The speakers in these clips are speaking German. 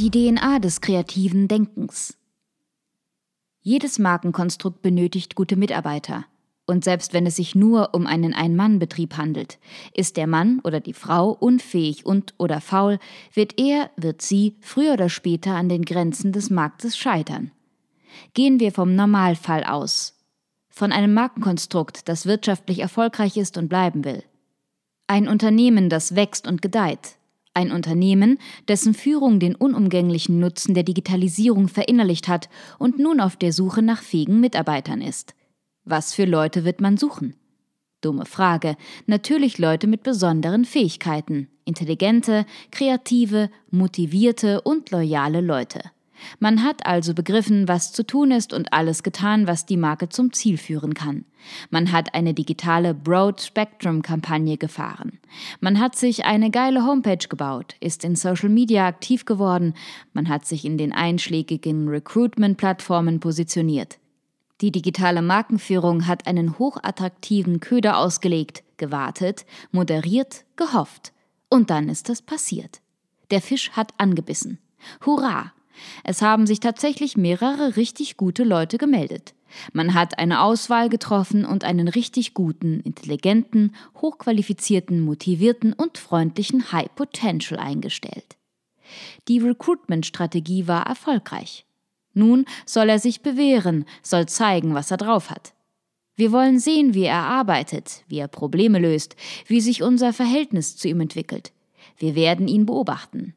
Die DNA des kreativen Denkens. Jedes Markenkonstrukt benötigt gute Mitarbeiter. Und selbst wenn es sich nur um einen Ein-Mann-Betrieb handelt, ist der Mann oder die Frau unfähig und oder faul, wird er, wird sie früher oder später an den Grenzen des Marktes scheitern. Gehen wir vom Normalfall aus. Von einem Markenkonstrukt, das wirtschaftlich erfolgreich ist und bleiben will. Ein Unternehmen, das wächst und gedeiht, ein Unternehmen, dessen Führung den unumgänglichen Nutzen der Digitalisierung verinnerlicht hat und nun auf der Suche nach fähigen Mitarbeitern ist. Was für Leute wird man suchen? Dumme Frage. Natürlich Leute mit besonderen Fähigkeiten. Intelligente, kreative, motivierte und loyale Leute. Man hat also begriffen, was zu tun ist und alles getan, was die Marke zum Ziel führen kann. Man hat eine digitale Broad Spectrum Kampagne gefahren. Man hat sich eine geile Homepage gebaut, ist in Social Media aktiv geworden, man hat sich in den einschlägigen Recruitment Plattformen positioniert. Die digitale Markenführung hat einen hochattraktiven Köder ausgelegt, gewartet, moderiert, gehofft. Und dann ist es passiert. Der Fisch hat angebissen. Hurra! Es haben sich tatsächlich mehrere richtig gute Leute gemeldet. Man hat eine Auswahl getroffen und einen richtig guten, intelligenten, hochqualifizierten, motivierten und freundlichen High Potential eingestellt. Die Recruitment-Strategie war erfolgreich. Nun soll er sich bewähren, soll zeigen, was er drauf hat. Wir wollen sehen, wie er arbeitet, wie er Probleme löst, wie sich unser Verhältnis zu ihm entwickelt. Wir werden ihn beobachten.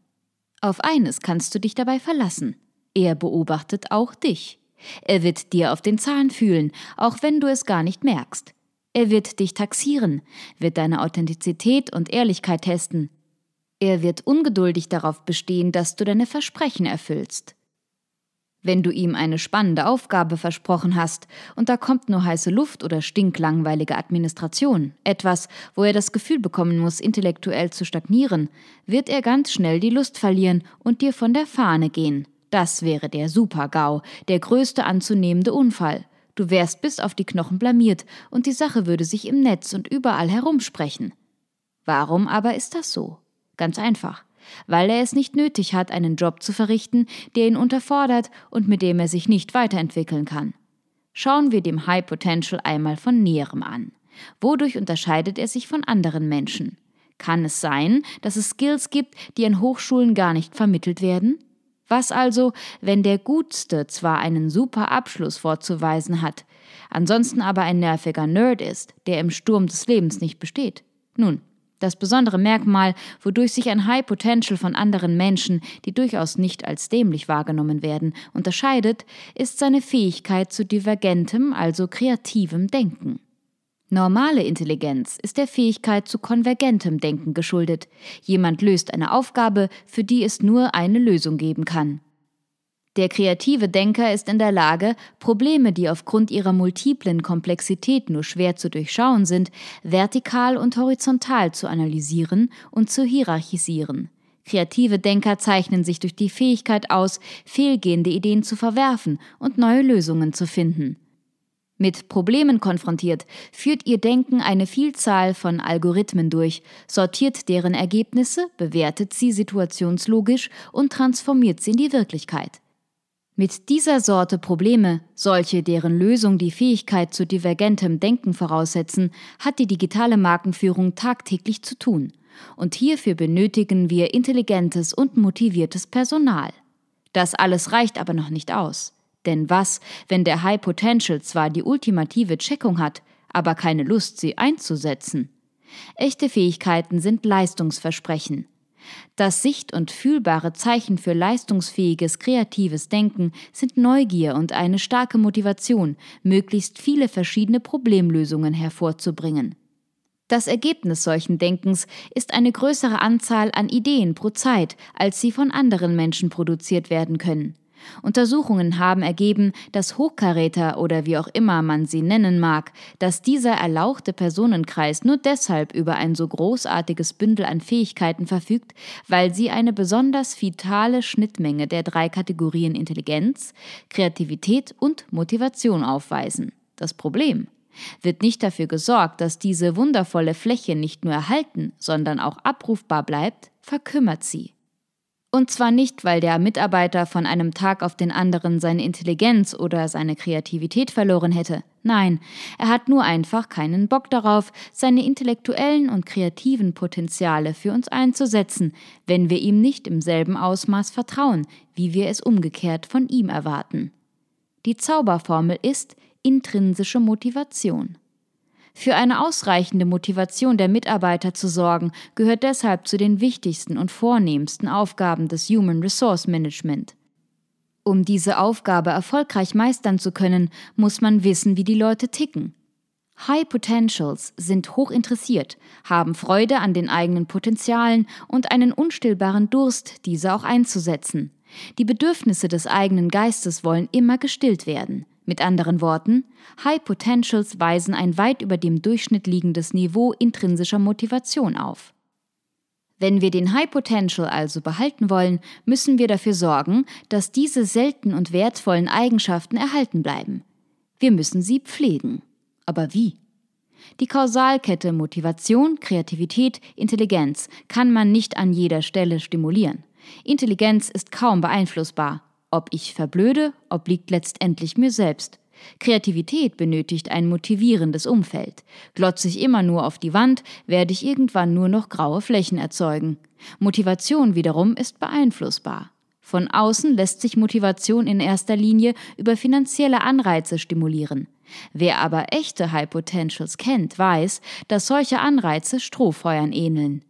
Auf eines kannst du dich dabei verlassen. Er beobachtet auch dich. Er wird dir auf den Zahn fühlen, auch wenn du es gar nicht merkst. Er wird dich taxieren, wird deine Authentizität und Ehrlichkeit testen. Er wird ungeduldig darauf bestehen, dass du deine Versprechen erfüllst. Wenn du ihm eine spannende Aufgabe versprochen hast und da kommt nur heiße Luft oder stinklangweilige Administration, etwas, wo er das Gefühl bekommen muss, intellektuell zu stagnieren, wird er ganz schnell die Lust verlieren und dir von der Fahne gehen. Das wäre der Super-GAU, der größte anzunehmende Unfall. Du wärst bis auf die Knochen blamiert und die Sache würde sich im Netz und überall herumsprechen. Warum aber ist das so? Ganz einfach weil er es nicht nötig hat, einen Job zu verrichten, der ihn unterfordert und mit dem er sich nicht weiterentwickeln kann. Schauen wir dem High Potential einmal von näherem an. Wodurch unterscheidet er sich von anderen Menschen? Kann es sein, dass es Skills gibt, die an Hochschulen gar nicht vermittelt werden? Was also, wenn der Gutste zwar einen super Abschluss vorzuweisen hat, ansonsten aber ein nerviger Nerd ist, der im Sturm des Lebens nicht besteht? Nun, Das besondere Merkmal, wodurch sich ein High Potential von anderen Menschen, die durchaus nicht als dämlich wahrgenommen werden, unterscheidet, ist seine Fähigkeit zu divergentem, also kreativem Denken. Normale Intelligenz ist der Fähigkeit zu konvergentem Denken geschuldet. Jemand löst eine Aufgabe, für die es nur eine Lösung geben kann. Der kreative Denker ist in der Lage, Probleme, die aufgrund ihrer multiplen Komplexität nur schwer zu durchschauen sind, vertikal und horizontal zu analysieren und zu hierarchisieren. Kreative Denker zeichnen sich durch die Fähigkeit aus, fehlgehende Ideen zu verwerfen und neue Lösungen zu finden. Mit Problemen konfrontiert, führt ihr Denken eine Vielzahl von Algorithmen durch, sortiert deren Ergebnisse, bewertet sie situationslogisch und transformiert sie in die Wirklichkeit. Mit dieser Sorte Probleme, solche deren Lösung die Fähigkeit zu divergentem Denken voraussetzen, hat die digitale Markenführung tagtäglich zu tun. Und hierfür benötigen wir intelligentes und motiviertes Personal. Das alles reicht aber noch nicht aus. Denn was, wenn der High Potential zwar die ultimative Checkung hat, aber keine Lust, sie einzusetzen? Echte Fähigkeiten sind Leistungsversprechen. Das sicht- und fühlbare Zeichen für leistungsfähiges, kreatives Denken sind Neugier und eine starke Motivation, möglichst viele verschiedene Problemlösungen hervorzubringen. Das Ergebnis solchen Denkens ist eine größere Anzahl an Ideen pro Zeit, als sie von anderen Menschen produziert werden können. Untersuchungen haben ergeben, dass Hochkaräter oder wie auch immer man sie nennen mag, dass dieser erlauchte Personenkreis nur deshalb über ein so großartiges Bündel an Fähigkeiten verfügt, weil sie eine besonders vitale Schnittmenge der drei Kategorien Intelligenz, Kreativität und Motivation aufweisen. Das Problem wird nicht dafür gesorgt, dass diese wundervolle Fläche nicht nur erhalten, sondern auch abrufbar bleibt, verkümmert sie. Und zwar nicht, weil der Mitarbeiter von einem Tag auf den anderen seine Intelligenz oder seine Kreativität verloren hätte. Nein, er hat nur einfach keinen Bock darauf, seine intellektuellen und kreativen Potenziale für uns einzusetzen, wenn wir ihm nicht im selben Ausmaß vertrauen, wie wir es umgekehrt von ihm erwarten. Die Zauberformel ist intrinsische Motivation. Für eine ausreichende Motivation der Mitarbeiter zu sorgen, gehört deshalb zu den wichtigsten und vornehmsten Aufgaben des Human Resource Management. Um diese Aufgabe erfolgreich meistern zu können, muss man wissen, wie die Leute ticken. High Potentials sind hoch interessiert, haben Freude an den eigenen Potenzialen und einen unstillbaren Durst, diese auch einzusetzen. Die Bedürfnisse des eigenen Geistes wollen immer gestillt werden. Mit anderen Worten, High Potentials weisen ein weit über dem Durchschnitt liegendes Niveau intrinsischer Motivation auf. Wenn wir den High Potential also behalten wollen, müssen wir dafür sorgen, dass diese selten und wertvollen Eigenschaften erhalten bleiben. Wir müssen sie pflegen. Aber wie? Die Kausalkette Motivation, Kreativität, Intelligenz kann man nicht an jeder Stelle stimulieren. Intelligenz ist kaum beeinflussbar, ob ich verblöde, obliegt letztendlich mir selbst. Kreativität benötigt ein motivierendes Umfeld. Glotze ich immer nur auf die Wand, werde ich irgendwann nur noch graue Flächen erzeugen. Motivation wiederum ist beeinflussbar. Von außen lässt sich Motivation in erster Linie über finanzielle Anreize stimulieren. Wer aber echte High Potentials kennt, weiß, dass solche Anreize Strohfeuern ähneln.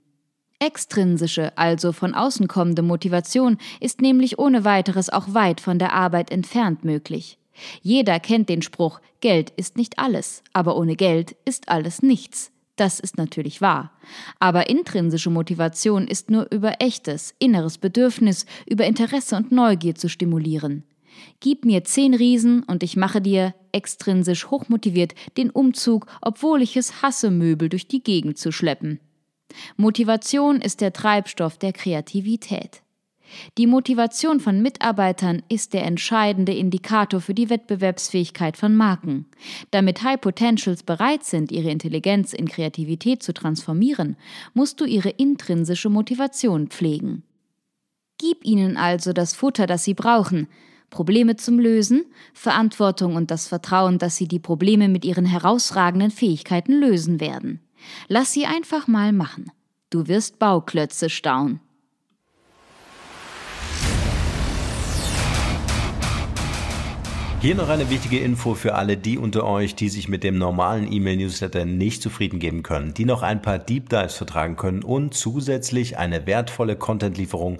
Extrinsische, also von außen kommende Motivation ist nämlich ohne weiteres auch weit von der Arbeit entfernt möglich. Jeder kennt den Spruch, Geld ist nicht alles, aber ohne Geld ist alles nichts. Das ist natürlich wahr. Aber intrinsische Motivation ist nur über echtes, inneres Bedürfnis, über Interesse und Neugier zu stimulieren. Gib mir zehn Riesen und ich mache dir, extrinsisch hochmotiviert, den Umzug, obwohl ich es hasse, Möbel durch die Gegend zu schleppen. Motivation ist der Treibstoff der Kreativität. Die Motivation von Mitarbeitern ist der entscheidende Indikator für die Wettbewerbsfähigkeit von Marken. Damit High Potentials bereit sind, ihre Intelligenz in Kreativität zu transformieren, musst du ihre intrinsische Motivation pflegen. Gib ihnen also das Futter, das sie brauchen, Probleme zum Lösen, Verantwortung und das Vertrauen, dass sie die Probleme mit ihren herausragenden Fähigkeiten lösen werden. Lass sie einfach mal machen. Du wirst Bauklötze staunen. Hier noch eine wichtige Info für alle die unter euch, die sich mit dem normalen E-Mail-Newsletter nicht zufrieden geben können, die noch ein paar Deep Dives vertragen können und zusätzlich eine wertvolle Content-Lieferung